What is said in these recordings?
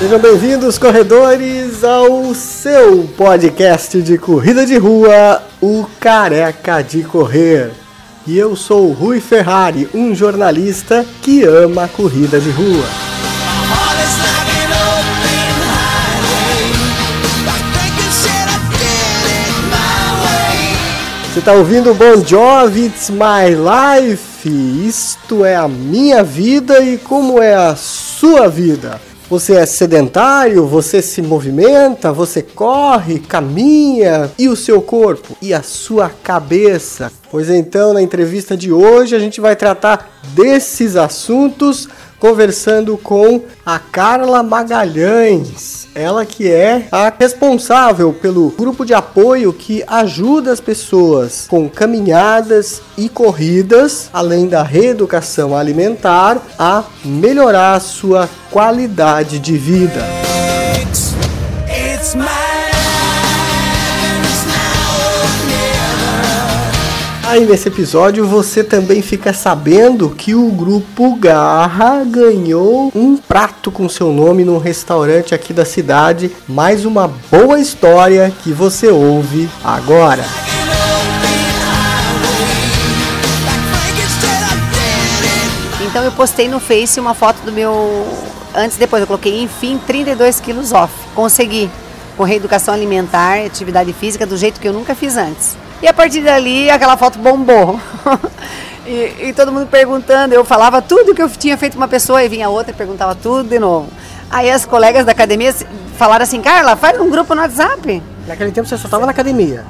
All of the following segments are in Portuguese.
Sejam bem-vindos, corredores, ao seu podcast de corrida de rua, o Careca de Correr. E eu sou o Rui Ferrari, um jornalista que ama corrida de rua. Você está ouvindo Bon Jovi, It's My Life? Isto é a minha vida e como é a sua vida? Você é sedentário? Você se movimenta? Você corre, caminha? E o seu corpo? E a sua cabeça? Pois então, na entrevista de hoje, a gente vai tratar desses assuntos conversando com a Carla Magalhães. Ela que é a responsável pelo grupo de apoio que ajuda as pessoas com caminhadas e corridas, além da reeducação alimentar, a melhorar a sua qualidade de vida. It's, it's Aí nesse episódio você também fica sabendo que o grupo Garra ganhou um prato com seu nome num restaurante aqui da cidade. Mais uma boa história que você ouve agora. Então eu postei no Face uma foto do meu. Antes e depois, eu coloquei, enfim, 32 quilos off. Consegui. Com reeducação alimentar, atividade física, do jeito que eu nunca fiz antes. E a partir dali, aquela foto bombou. e, e todo mundo perguntando, eu falava tudo que eu tinha feito com uma pessoa, e vinha outra e perguntava tudo de novo. Aí as colegas da academia falaram assim, Carla, faz um grupo no WhatsApp. Naquele tempo você só estava na academia.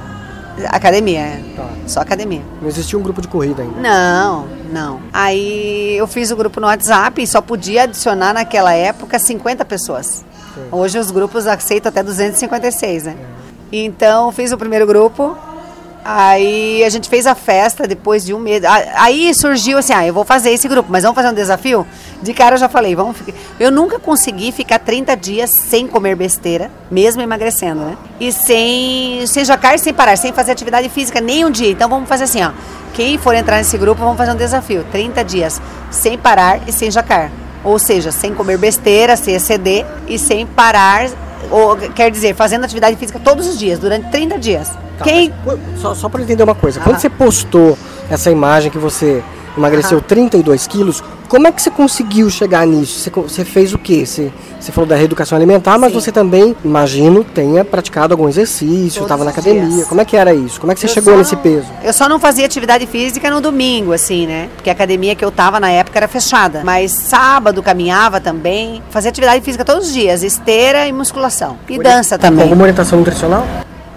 Academia, é. Tá. Só academia. Não existia um grupo de corrida ainda. Não, não. Aí eu fiz o grupo no WhatsApp e só podia adicionar naquela época 50 pessoas. Hoje os grupos aceitam até 256, né? Então fiz o primeiro grupo. Aí a gente fez a festa depois de um mês. Aí surgiu assim, ah, eu vou fazer esse grupo, mas vamos fazer um desafio? De cara eu já falei, vamos ficar. Eu nunca consegui ficar 30 dias sem comer besteira, mesmo emagrecendo, né? E sem, sem jacar, sem parar, sem fazer atividade física nem um dia. Então vamos fazer assim, ó. Quem for entrar nesse grupo, vamos fazer um desafio. 30 dias sem parar e sem jacar. Ou seja, sem comer besteira, sem exceder e sem parar, ou, quer dizer, fazendo atividade física todos os dias, durante 30 dias. Tá, Quem mas só, só para entender uma coisa, quando Ah. você postou essa imagem que você emagreceu Aham. 32 quilos, como é que você conseguiu chegar nisso? Você, você fez o quê? Você, você falou da reeducação alimentar, mas Sim. você também, imagino, tenha praticado algum exercício, estava na academia. dias. Como é que era isso? Como é que você Eu chegou nesse não- peso? Eu só não fazia atividade física no domingo, assim, né? Porque a academia que eu tava na época era fechada. Mas sábado caminhava também. Fazia atividade física todos os dias, esteira e musculação. E dança Com também. alguma orientação nutricional?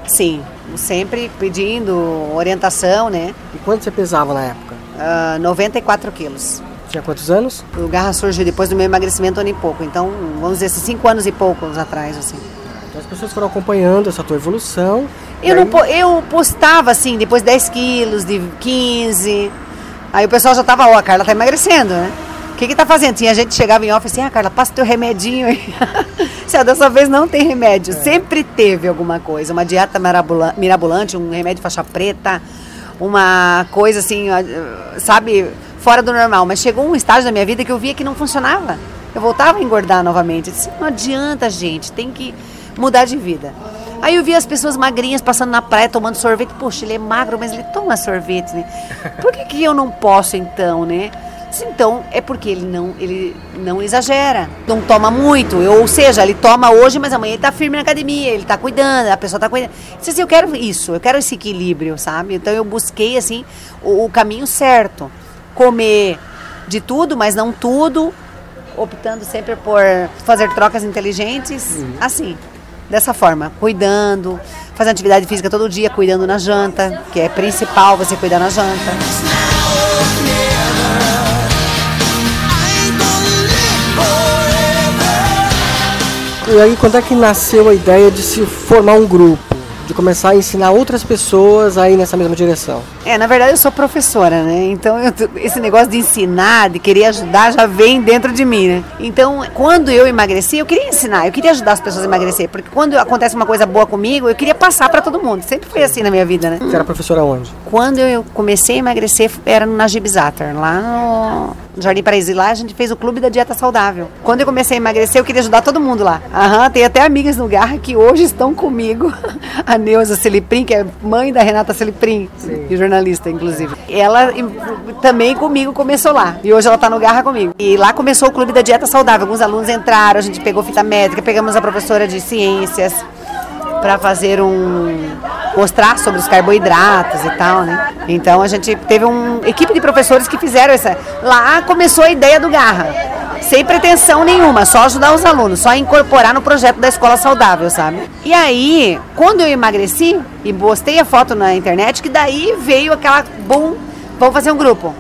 Sim. Sempre pedindo orientação, né? E quanto você pesava na época? Ah, 94 quilos. Tinha quantos anos? O Garra surgiu depois do meu emagrecimento um ano e pouco. Então, vamos dizer assim, cinco anos e poucos atrás, assim. Então as pessoas foram acompanhando essa tua evolução. Eu, não, aí- eu postava assim, depois 10 quilos, de 15. Aí o pessoal já tava, ó, a Carla tá emagrecendo, né? O que que tá fazendo? Tinha gente que chegava em off assim, ah, Carla, passa teu remedinho aí. Se a dessa vez não tem remédio, sempre teve alguma coisa. Uma dieta mirabolante, um remédio faixa preta, uma coisa assim, sabe, fora do normal. Mas chegou um estágio da minha vida que eu via que não funcionava. Eu voltava a engordar novamente. Disse, não adianta, gente, tem que mudar de vida. Aí eu vi as pessoas magrinhas passando na praia tomando sorvete. Poxa, ele é magro, mas ele toma sorvete, né? Por que, que eu não posso então, né? Então, é porque ele não, ele não exagera, não toma muito. Eu- ou seja, ele toma hoje, mas amanhã ele tá firme na academia, ele tá cuidando, a pessoa tá cuidando. Disse assim, eu quero isso, eu quero esse equilíbrio, sabe? Então eu busquei, assim, o, o caminho certo. Comer de tudo, mas não tudo, optando sempre por fazer trocas inteligentes, assim, dessa forma, cuidando, fazendo atividade física todo dia, cuidando na janta, que é principal você cuidar na janta. E aí, quando é que nasceu a ideia de se formar um grupo? De começar a ensinar outras pessoas a ir nessa mesma direção? É, na verdade eu sou professora, né? Então eu, esse negócio de ensinar, de querer ajudar, já vem dentro de mim, né? Então, quando eu emagreci, eu queria ensinar, eu queria ajudar as pessoas a emagrecer, porque quando acontece uma coisa boa comigo, eu queria passar para todo mundo. Sempre foi assim na minha vida, né? Você era professora onde? Quando eu comecei a emagrecer, era na Gibizatar, lá no Jardim Paraíso. lá a gente fez o clube da dieta saudável. Quando eu comecei a emagrecer, eu queria ajudar todo mundo lá. Aham, tem até amigas no Garra que hoje estão comigo. A Neuza Celiprim, que é mãe da Renata Celiprim, e jornalista, inclusive. Ela também comigo começou lá. E hoje ela está no Garra comigo. E lá começou o clube da dieta saudável. Alguns alunos entraram, a gente pegou fita métrica, pegamos a professora de ciências para fazer um mostrar sobre os carboidratos e tal, né? Então a gente teve uma equipe de professores que fizeram essa. Lá começou a ideia do Garra, sem pretensão nenhuma, só ajudar os alunos, só incorporar no projeto da escola saudável, sabe? E aí, quando eu emagreci e postei a foto na internet, que daí veio aquela bom, vamos fazer um grupo.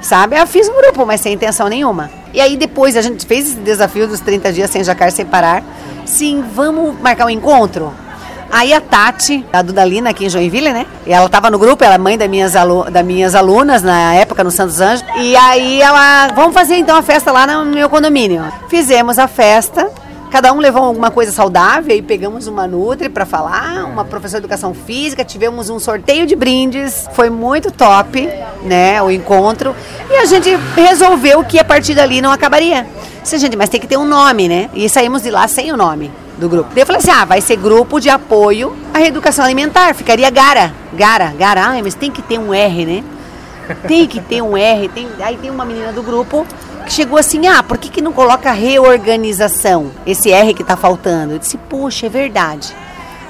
Sabe? Eu fiz um grupo, mas sem intenção nenhuma. E aí depois a gente fez esse desafio dos 30 dias sem jacar, sem parar. Sim, vamos marcar um encontro? Aí a Tati, a Dudalina aqui em Joinville, né? E ela estava no grupo, ela é mãe das minhas, alu das minhas alunas na época no Santos Anjos. E aí ela, vamos fazer então a festa lá no meu condomínio. Fizemos a festa. Cada um levou alguma coisa saudável e pegamos uma Nutri para falar, uma professora de educação física, tivemos um sorteio de brindes, foi muito top, né, o encontro. E a gente resolveu que a partir dali não acabaria. Disse, gente, mas tem que ter um nome, né? E saímos de lá sem o nome do grupo. Daí eu falei assim: ah, vai ser grupo de apoio à reeducação alimentar. Ficaria Gara. Gara, Gara. Ai, mas tem que ter um R, né? Tem que ter um R. Tem... Aí tem uma menina do grupo que chegou assim: ah, por que, que não coloca reorganização? Esse R que tá faltando. Eu disse: puxa, é verdade.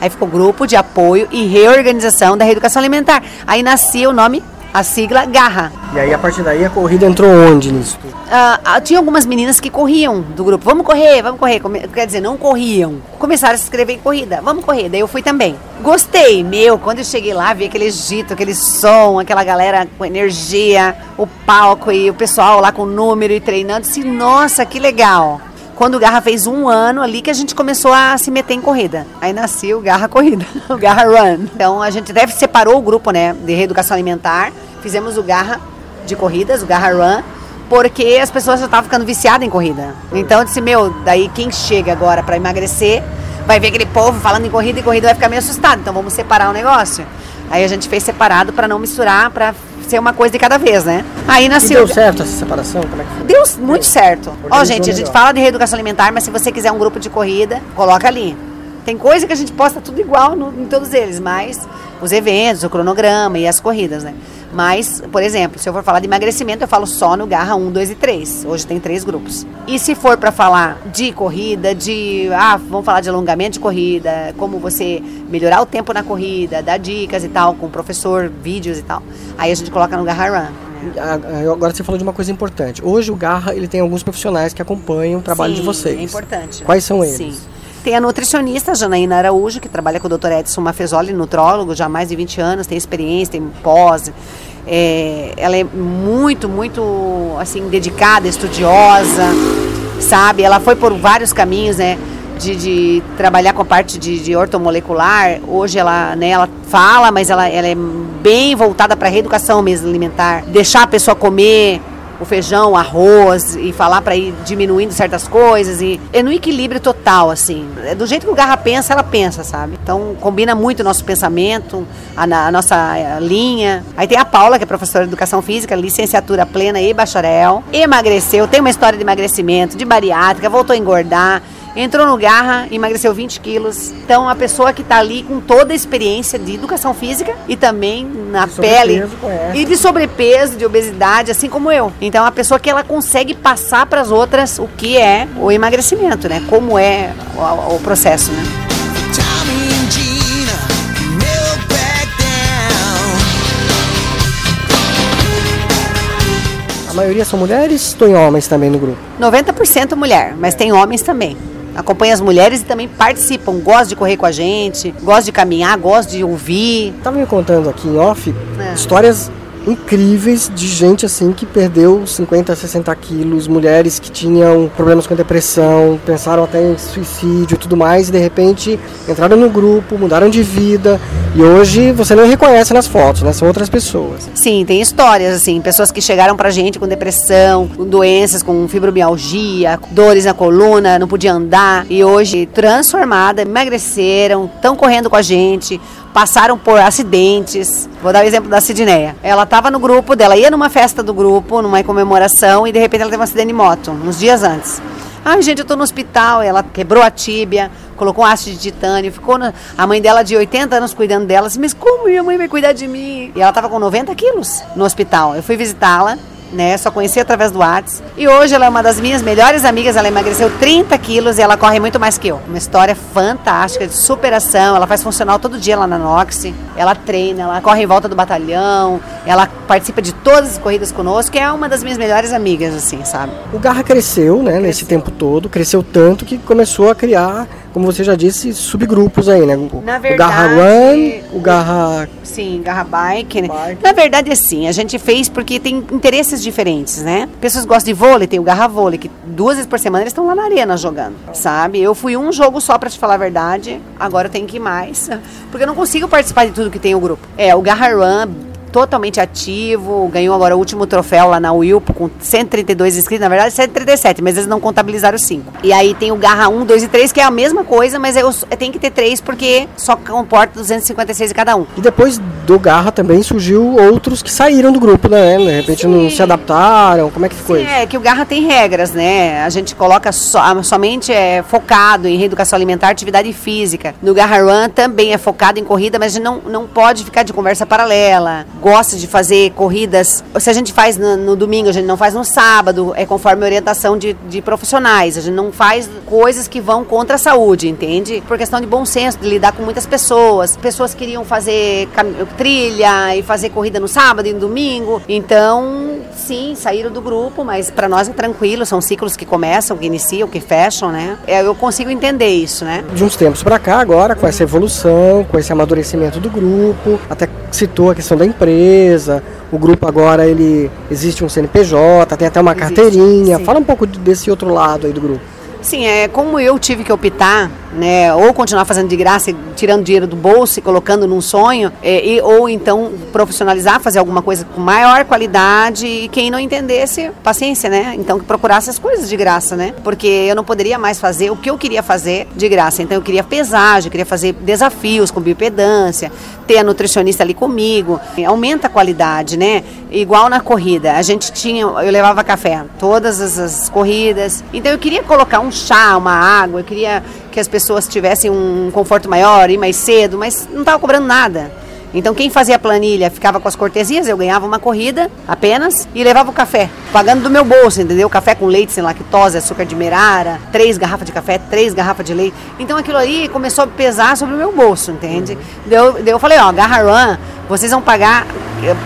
Aí ficou grupo de apoio e reorganização da reeducação alimentar. Aí nascia o nome a sigla Garra. E aí, a partir daí, a corrida entrou onde nisso? Uh, tinha algumas meninas que corriam do grupo. Vamos correr, vamos correr. Quer dizer, não corriam. Começaram a se inscrever em corrida. Vamos correr. Daí eu fui também. Gostei, meu. Quando eu cheguei lá, vi aquele agito, aquele som, aquela galera com energia, o palco e o pessoal lá com número e treinando. Disse, nossa, que legal quando o Garra fez um ano ali que a gente começou a se meter em corrida. Aí nasceu o Garra Corrida, o Garra Run. Então a gente deve separou o grupo, né, de reeducação alimentar. Fizemos o Garra de corridas, o Garra Run, porque as pessoas já estavam ficando viciadas em corrida. Então eu disse, meu, daí quem chega agora para emagrecer vai ver aquele povo falando em corrida e corrida vai ficar meio assustado. Então vamos separar o negócio. Aí a gente fez separado para não misturar, para ser uma coisa de cada vez, né? Aí nasceu. E deu certo essa separação? Como é que foi? Deu muito certo. Ó, gente, a gente fala de reeducação alimentar, mas se você quiser um grupo de corrida, coloca ali. Tem coisa que a gente posta tudo igual no, em todos eles, mas os eventos, o cronograma e as corridas, né? Mas, por exemplo, se eu for falar de emagrecimento, eu falo só no Garra 1, 2 e 3. Hoje tem três grupos. E se for para falar de corrida, de. Ah, vamos falar de alongamento de corrida, como você melhorar o tempo na corrida, dar dicas e tal, com o professor, vídeos e tal. Aí a gente coloca no Garra Run. Agora você falou de uma coisa importante. Hoje o Garra ele tem alguns profissionais que acompanham o trabalho Sim, de vocês. É importante. Quais são eles? Sim. Tem a nutricionista Janaína Araújo, que trabalha com o Dr. Edson Mafezoli, nutrólogo, já há mais de 20 anos, tem experiência, tem pós. É, ela é muito, muito assim, dedicada, estudiosa, sabe? Ela foi por vários caminhos, né? De, de trabalhar com a parte de, de ortomolecular. Hoje ela, né, ela fala, mas ela, ela é bem voltada para a reeducação mesmo alimentar. Deixar a pessoa comer o feijão, o arroz e falar para ir diminuindo certas coisas e é no equilíbrio total assim. É do jeito que o Garra pensa, ela pensa, sabe? Então combina muito o nosso pensamento, a, a nossa a linha. Aí tem a Paula, que é professora de educação física, licenciatura plena e bacharel. Emagreceu, tem uma história de emagrecimento, de bariátrica, voltou a engordar entrou no Garra, emagreceu 20 quilos. Então, a pessoa que está ali com toda a experiência de educação física e também na de pele e de sobrepeso, de obesidade, assim como eu. Então, a pessoa que ela consegue passar para as outras o que é o emagrecimento, né? Como é o, o processo, né? A maioria são mulheres? Tem homens também no grupo? 90% mulher, mas tem homens também acompanha as mulheres e também participam, gosta de correr com a gente, gosta de caminhar, gosta de ouvir. Estava me contando aqui em off é. histórias incríveis de gente assim que perdeu 50, 60 quilos, mulheres que tinham problemas com depressão, pensaram até em suicídio e tudo mais, e de repente entraram no grupo, mudaram de vida, e hoje você não reconhece nas fotos, né? São outras pessoas. Sim, tem histórias, assim, pessoas que chegaram pra gente com depressão, com doenças, com fibromialgia, dores na coluna, não podia andar, e hoje transformada, emagreceram, estão correndo com a gente, passaram por acidentes. Vou dar o exemplo da Sidneia. Ela estava no grupo dela, ia numa festa do grupo, numa comemoração, e de repente ela teve um acidente de moto, uns dias antes. Ai, gente, eu tô no hospital. Ela quebrou a tíbia, colocou um haste de titânio, ficou na... a mãe dela de 80 anos cuidando dela. Assim, mas como minha mãe vai cuidar de mim? E ela tava com 90 quilos no hospital. Eu fui visitá-la né? Só conheci através do Whats. E hoje ela é uma das minhas melhores amigas, ela emagreceu 30 quilos e ela corre muito mais que eu. Uma história fantástica de superação. Ela faz funcional todo dia lá na Nox. Ela treina, ela corre em volta do batalhão, ela participa de todas as corridas conosco, é uma das minhas melhores amigas, assim, sabe? O Garra cresceu, né, nesse tempo todo, cresceu tanto que começou a criar como você já disse, subgrupos aí, né? Na verdade, o Garra Run, o Garra... Sim, Garra Bike, né? Bike. Na verdade, assim, a gente fez porque tem interesses diferentes, né? Pessoas gostam de vôlei, tem o Garra Vôlei, que duas vezes por semana eles estão lá na arena jogando, sabe? Eu fui um jogo só para te falar a verdade, agora eu tenho que ir mais, porque eu não consigo participar de tudo que tem o grupo. É, o Garra Run totalmente ativo, ganhou agora o último troféu lá na Wilpo com 132 inscritos, na verdade 137, mas eles não contabilizaram 5. E aí tem o Garra 1, 2 e 3, que é a mesma coisa, mas eu, eu tenho que ter 3 porque só comporta 256 cada um. E depois do Garra também surgiu outros que saíram do grupo, né? De repente Sim. não se adaptaram, como é que ficou Sim, isso? É, que o Garra tem regras, né? A gente coloca so, somente é, focado em reeducação alimentar, atividade física. No Garra Run também é focado em corrida, mas a gente não, não pode ficar de conversa paralela gosta de fazer corridas. Se a gente faz no, no, domingo, a gente não faz no sábado, é conforme orientação de, de profissionais. A gente não faz coisas que vão contra a saúde, entende? Por questão de bom senso, de lidar com muitas pessoas. Pessoas queriam fazer trilha e fazer corrida no sábado e no domingo. Então, sim, saíram do grupo, mas para nós é tranquilo, são ciclos que começam, que iniciam, que fecham, né? É, eu consigo entender isso, né? De uns tempos para cá, agora, com essa evolução, com esse amadurecimento do grupo, até citou a questão da empresa, o grupo agora ele existe um CNPJ, tem até uma existe, carteirinha. Sim. Fala um pouco desse outro lado aí do grupo. Sim, é como eu tive que optar né, ou continuar fazendo de graça, tirando dinheiro do bolso e colocando num sonho, é, e, ou então profissionalizar, fazer alguma coisa com maior qualidade e quem não entendesse, paciência, né? Então que procurasse as coisas de graça, né? Porque eu não poderia mais fazer o que eu queria fazer de graça. Então eu queria pesagem, eu queria fazer desafios com biopedância, ter a nutricionista ali comigo, aumenta a qualidade, né? Igual na corrida, a gente tinha, eu levava café todas as, as corridas, então eu queria colocar um chá, uma água, eu queria que as pessoas tivessem um conforto maior, ir mais cedo, mas não estava cobrando nada. Então quem fazia a planilha ficava com as cortesias, eu ganhava uma corrida apenas e levava o café, pagando do meu bolso, entendeu? Café com leite sem lactose, açúcar de merara, três garrafas de café, três garrafas de leite. Então aquilo aí começou a pesar sobre o meu bolso, entende? Uhum. Daí, daí eu falei, ó, Garra Run, vocês vão pagar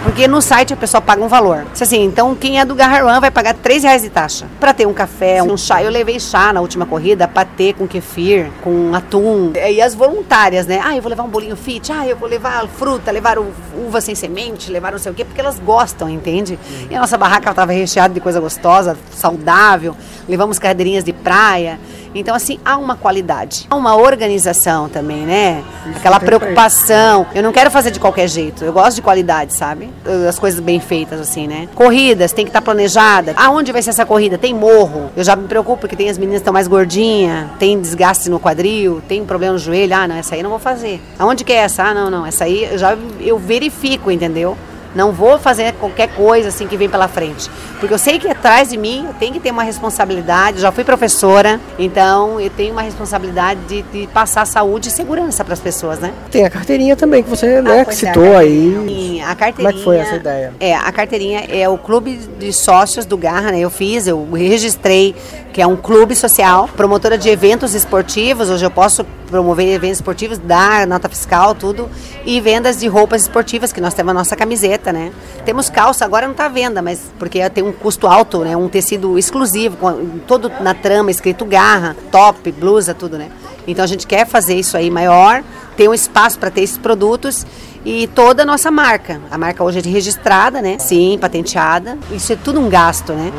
porque no site a pessoa paga um valor. Assim, então quem é do Garraruan vai pagar 3 reais de taxa. Para ter um café, um chá. Eu levei chá na última corrida, patê com kefir, com atum. E as voluntárias, né? Ah, eu vou levar um bolinho fit. Ah, eu vou levar fruta, levar uva sem semente, levar não sei o quê, porque elas gostam, entende? E a nossa barraca estava recheada de coisa gostosa, saudável. Levamos cadeirinhas de praia. Então, assim, há uma qualidade. Há uma organização também, né? Isso Aquela preocupação. Eu não quero fazer de qualquer jeito. Eu gosto de qualidade, sabe? As coisas bem feitas, assim, né? Corridas, tem que estar tá planejada. Aonde vai ser essa corrida? Tem morro. Eu já me preocupo porque tem as meninas que estão mais gordinhas, tem desgaste no quadril, tem problema no joelho. Ah, não, essa aí eu não vou fazer. Aonde que é essa? Ah, não, não. Essa aí eu já eu verifico, entendeu? Não vou fazer qualquer coisa assim que vem pela frente. Porque eu sei que atrás de mim eu tenho que ter uma responsabilidade. Já fui professora, então eu tenho uma responsabilidade de, de passar saúde e segurança para as pessoas, né? Tem a carteirinha também que você ah, né, que citou é, aí. Sim, a carteirinha. Como é que foi essa ideia? É, a carteirinha é o clube de sócios do Garra, né? Eu fiz, eu registrei que é um clube social, promotora de eventos esportivos. Hoje eu posso promover eventos esportivos, dar nota fiscal, tudo, e vendas de roupas esportivas, que nós temos a nossa camiseta, né? Temos calça, agora não está à venda, mas porque tem um custo alto, né? Um tecido exclusivo, com, todo na trama, escrito garra, top, blusa, tudo, né? Então a gente quer fazer isso aí maior, ter um espaço para ter esses produtos e toda a nossa marca. A marca hoje é registrada, né? Sim, patenteada. Isso é tudo um gasto, né?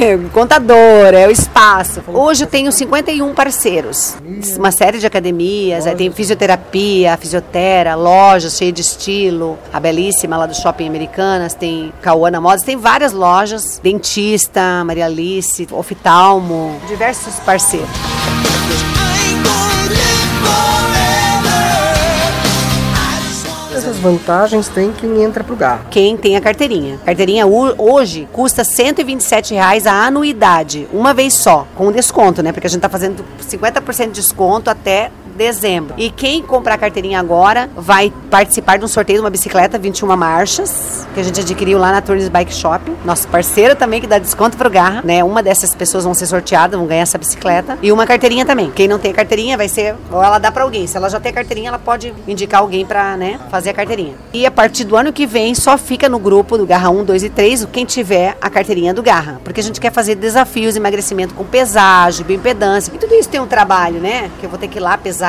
Uhum. Contador, é o espaço. Hoje eu tenho 51 parceiros. Uma série de academias, aí tem fisioterapia, fisiotera, lojas cheias de estilo. A belíssima lá do Shopping Americanas, tem Cauana Modas, tem várias lojas. Dentista, Maria Alice, oftalmo, diversos parceiros. Vantagens tem quem entra pro garro? Quem tem a carteirinha. Carteirinha hoje custa 127 reais a anuidade, uma vez só, com desconto, né? Porque a gente tá fazendo 50% de desconto até dezembro. E quem comprar a carteirinha agora vai participar de um sorteio de uma bicicleta 21 marchas, que a gente adquiriu lá na Turnes Bike Shop. Nosso parceiro também que dá desconto pro Garra, né? Uma dessas pessoas vão ser sorteadas, vão ganhar essa bicicleta. E uma carteirinha também. Quem não tem carteirinha vai ser, ou ela dá para alguém. Se ela já tem carteirinha, ela pode indicar alguém para, né, fazer a carteirinha. E a partir do ano que vem só fica no grupo do Garra 1, 2 e 3 quem tiver a carteirinha do Garra, porque a gente quer fazer desafios de emagrecimento com pesagem, bioimpedância. E tudo isso tem um trabalho, né? Que eu vou ter que ir lá pesar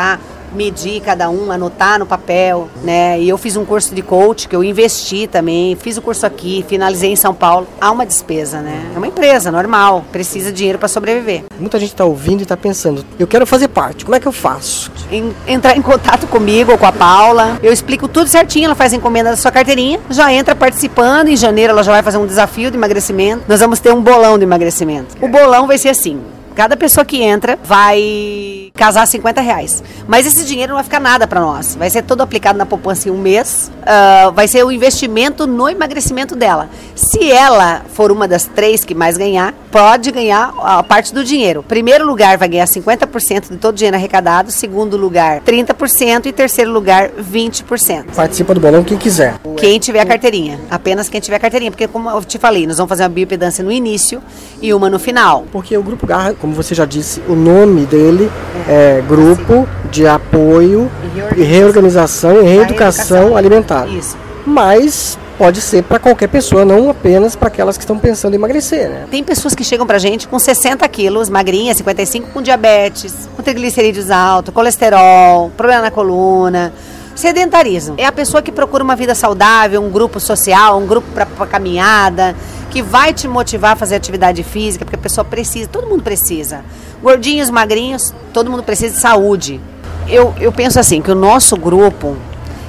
medir cada um, anotar no papel, né? E eu fiz um curso de coach que eu investi também, fiz o curso aqui, finalizei em São Paulo. Há uma despesa, né? É uma empresa normal, precisa de dinheiro para sobreviver. Muita gente está ouvindo e está pensando, eu quero fazer parte, como é que eu faço? Em, entrar em contato comigo ou com a Paula, eu explico tudo certinho, ela faz a encomenda da sua carteirinha, já entra participando, em janeiro ela já vai fazer um desafio de emagrecimento. Nós vamos ter um bolão de emagrecimento. O bolão vai ser assim, Cada pessoa que entra vai casar 50 reais. Mas esse dinheiro não vai ficar nada para nós. Vai ser todo aplicado na poupança em um mês. Uh, vai ser o investimento no emagrecimento dela. Se ela for uma das três que mais ganhar, pode ganhar a parte do dinheiro. Primeiro lugar vai ganhar 50% de todo o dinheiro arrecadado. Segundo lugar, 30%. E terceiro lugar, 20%. Participa do bolão quem quiser. Quem tiver a carteirinha. Apenas quem tiver a carteirinha. Porque, como eu te falei, nós vamos fazer uma biopedância no início e uma no final. Porque o Grupo Garra, como você já disse, o nome dele é, Grupo de Apoio e Reorganização e Reeducação Alimentar. Isso. Mas pode ser para qualquer pessoa, não apenas para aquelas que estão pensando em emagrecer, né? Tem pessoas que chegam pra gente com 60 quilos, magrinha, 55, com diabetes, com triglicerídeos alto, colesterol, problema na coluna. Sedentarismo. É a pessoa que procura uma vida saudável, um grupo social, um grupo para caminhada, que vai te motivar a fazer atividade física, porque a pessoa precisa, todo mundo precisa. Gordinhos, magrinhos, todo mundo precisa de saúde. Eu, eu penso assim, que o nosso grupo,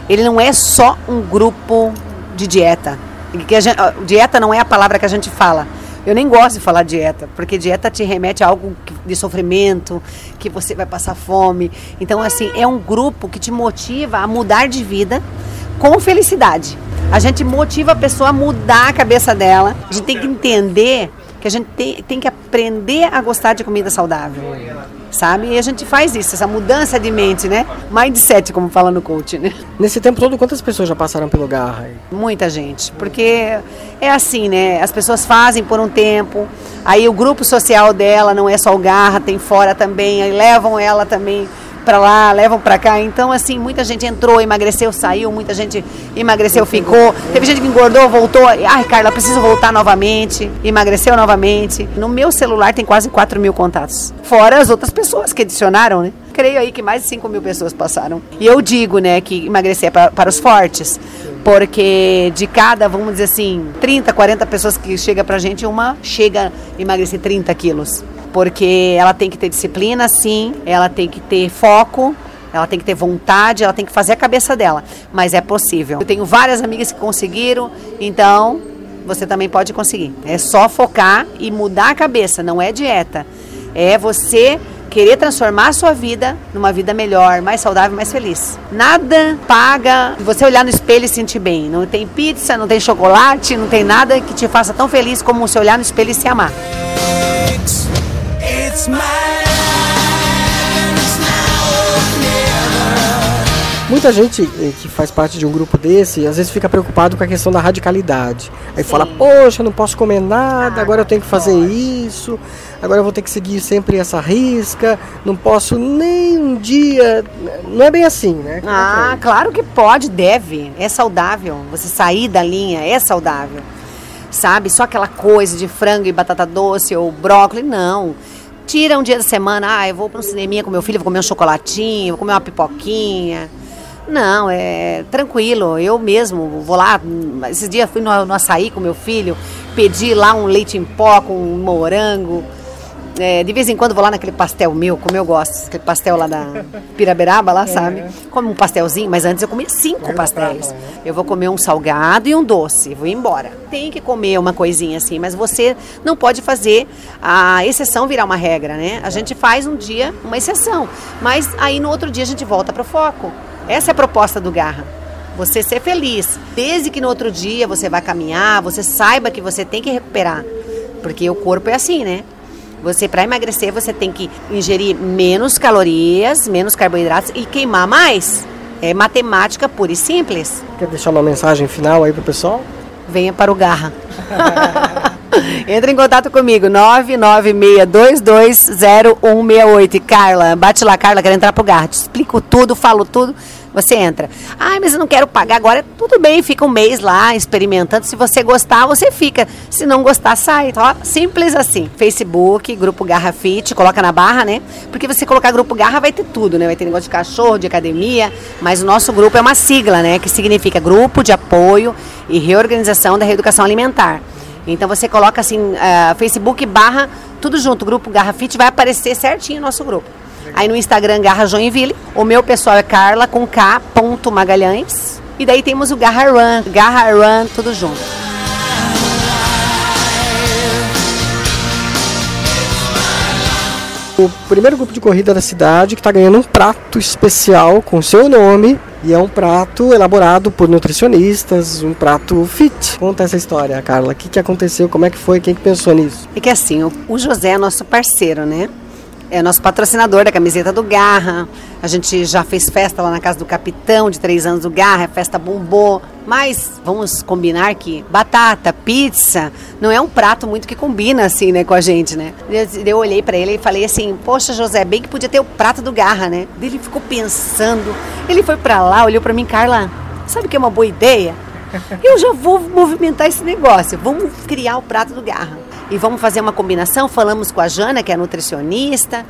ele não é só um grupo de dieta. Que gente, dieta não é a palavra que a gente fala. Eu nem gosto de falar dieta, porque dieta te remete a algo de sofrimento, que você vai passar fome. Então, assim, é um grupo que te motiva a mudar de vida com felicidade. A gente motiva a pessoa a mudar a cabeça dela. A gente tem que entender que a gente tem, tem que aprender a gostar de comida saudável. Sabe? E a gente faz isso, essa mudança de mente, né? Mindset, como fala no coach, né? Nesse tempo todo, quantas pessoas já passaram pelo Garra? Muita gente, porque é assim, né? As pessoas fazem por um tempo, aí o grupo social dela não é só o Garra, tem fora também, aí levam ela também para lá, levam para cá. Então, assim, muita gente entrou, emagreceu, saiu, muita gente emagreceu, ficou. Teve gente que engordou, voltou. Ai, Carla, preciso voltar novamente. Emagreceu novamente. No meu celular tem quase 4 mil contatos. Fora as outras pessoas que adicionaram, né? Creio aí que mais de 5 mil pessoas passaram. E eu digo, né, que emagrecer é para, para os fortes. Porque de cada, vamos dizer assim, 30, 40 pessoas que chega pra gente, uma chega a emagrecer 30 quilos porque ela tem que ter disciplina, sim, ela tem que ter foco, ela tem que ter vontade, ela tem que fazer a cabeça dela, mas é possível. Eu tenho várias amigas que conseguiram, então você também pode conseguir. É só focar e mudar a cabeça, não é dieta. É você querer transformar a sua vida numa vida melhor, mais saudável, mais feliz. Nada paga você olhar no espelho e sentir bem. Não tem pizza, não tem chocolate, não tem nada que te faça tão feliz como você olhar no espelho e se amar. Muita gente eh, que faz parte de um grupo desse, às vezes fica preocupado com a questão da radicalidade. Aí Sim. fala, poxa, não posso comer nada, ah, agora eu tenho que fazer pode. isso, agora eu vou ter que seguir sempre essa risca, não posso nem um dia. Não é bem assim, né? ah, claro que pode, deve. É saudável. Você sair da linha é saudável. Sabe? Só aquela coisa de frango e batata doce ou brócolis, não Tira um dia da semana, ah, eu vou para um cineminha com meu filho, vou comer um chocolatinho, vou comer uma pipoquinha. Não, é tranquilo. Eu mesmo vou lá. Esses dias fui no, no açaí com meu filho, pedi lá um leite em pó com um morango. É, de vez em quando vou lá naquele pastel meu, como eu gosto, aquele pastel lá da Piraberaba, lá, sabe? Como um pastelzinho, mas antes eu comia cinco pastéis. Eu vou comer um salgado e um doce, vou embora. Tem que comer uma coisinha assim, mas você não pode fazer a exceção virar uma regra, né? A gente faz um dia uma exceção, mas aí no outro dia a gente volta para o foco. Essa é a proposta do Garra. Você ser feliz, desde que no outro dia você vai caminhar, você saiba que você tem que recuperar, porque o corpo é assim, né? Você para emagrecer você tem que ingerir menos calorias, menos carboidratos e queimar mais. É matemática pura e simples. Quer deixar uma mensagem final aí pro pessoal? Venha para o Garra. Entra em contato comigo, 996220168. Carla, bate lá, Carla, quero entrar pro Garra. Te explico tudo, falo tudo. Você entra. Ai, mas eu não quero pagar agora. Tudo bem, fica um mês lá experimentando. Se você gostar, você fica. Se não gostar, sai. Ó, simples assim. Facebook, Grupo Garra Fit, coloca na barra, né? Porque você colocar Grupo Garra vai ter tudo, né? Vai ter negócio de cachorro, de academia. Mas o nosso grupo é uma sigla, né? Que significa Grupo de Apoio e Reorganização da Reeducação Alimentar. Então você coloca assim, uh, Facebook barra, tudo junto, Grupo Garra Fit, vai aparecer certinho o nosso grupo. Aí no Instagram Garra Joinville, o meu pessoal é Carla com K. Magalhães. E daí temos o Garra Run, Garra Run, tudo junto. O primeiro grupo de corrida da cidade que está ganhando um prato especial com seu nome e é um prato elaborado por nutricionistas, um prato fit. Conta essa história, Carla. O que, que aconteceu? Como é que foi? Quem que pensou nisso? É que assim, o José é nosso parceiro, né? É nosso patrocinador da camiseta do Garra. A gente já fez festa lá na casa do capitão de três anos do Garra, a festa bombou. Mas vamos combinar que batata, pizza, não é um prato muito que combina assim, né, com a gente, né? Eu, eu olhei para ele e falei assim: Poxa, José, bem que podia ter o prato do Garra, né? Ele ficou pensando. Ele foi para lá, olhou para mim, Carla, sabe que é uma boa ideia? Eu já vou movimentar esse negócio. Vamos criar o prato do Garra e vamos fazer uma combinação. Falamos com a Jana, que é nutricionista,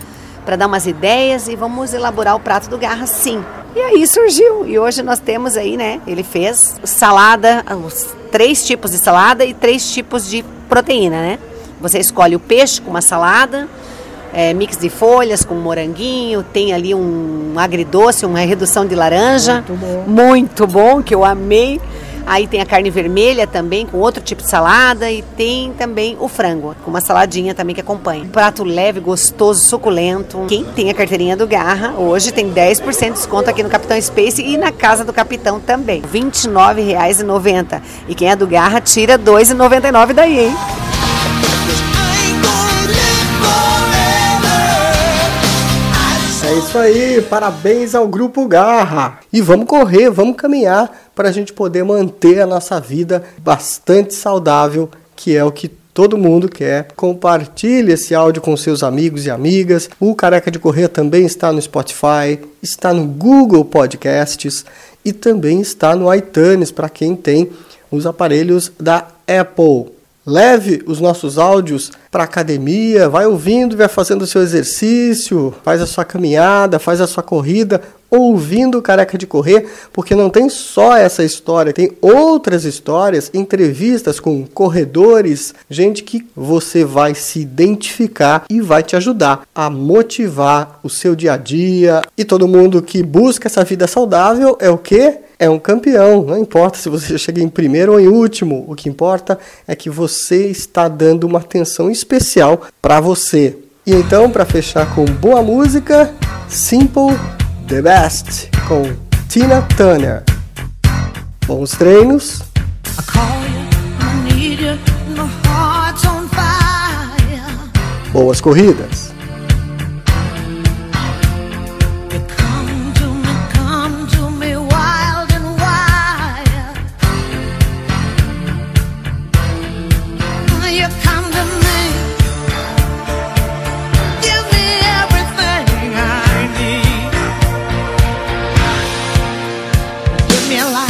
para dar umas ideias e vamos elaborar o prato do Garra sim. E aí surgiu. E hoje nós temos aí, né? Ele fez salada, os três tipos de salada e três tipos de proteína, né? Você escolhe o peixe com uma salada, é, mix de folhas com moranguinho, tem ali um agridoce, uma redução de laranja. Muito bom. Muito bom, que eu amei. Aí tem a carne vermelha também, com outro tipo de salada. E tem também o frango, com uma saladinha também que acompanha. Um prato leve, gostoso, suculento. Quem tem a carteirinha do Garra, hoje tem 10% de desconto aqui no Capitão Space e na casa do Capitão também. R$ 29,90. E quem é do Garra, tira R$ 2,99 daí, hein? É isso aí, parabéns ao Grupo Garra. E vamos correr, vamos caminhar para a gente poder manter a nossa vida bastante saudável, que é o que todo mundo quer. Compartilhe esse áudio com seus amigos e amigas. O Careca de Correr também está no Spotify, está no Google Podcasts e também está no iTunes para quem tem os aparelhos da Apple. Leve os nossos áudios para academia, vai ouvindo, vai fazendo o seu exercício, faz a sua caminhada, faz a sua corrida, ouvindo o Careca de Correr, porque não tem só essa história, tem outras histórias, entrevistas com corredores, gente que você vai se identificar e vai te ajudar a motivar o seu dia a dia. E todo mundo que busca essa vida saudável é o que? É um campeão. Não importa se você chega em primeiro ou em último, o que importa é que você está dando uma atenção especial para você. E então, para fechar com boa música, Simple the Best com Tina Turner. Bons treinos. Boas corridas. me alive.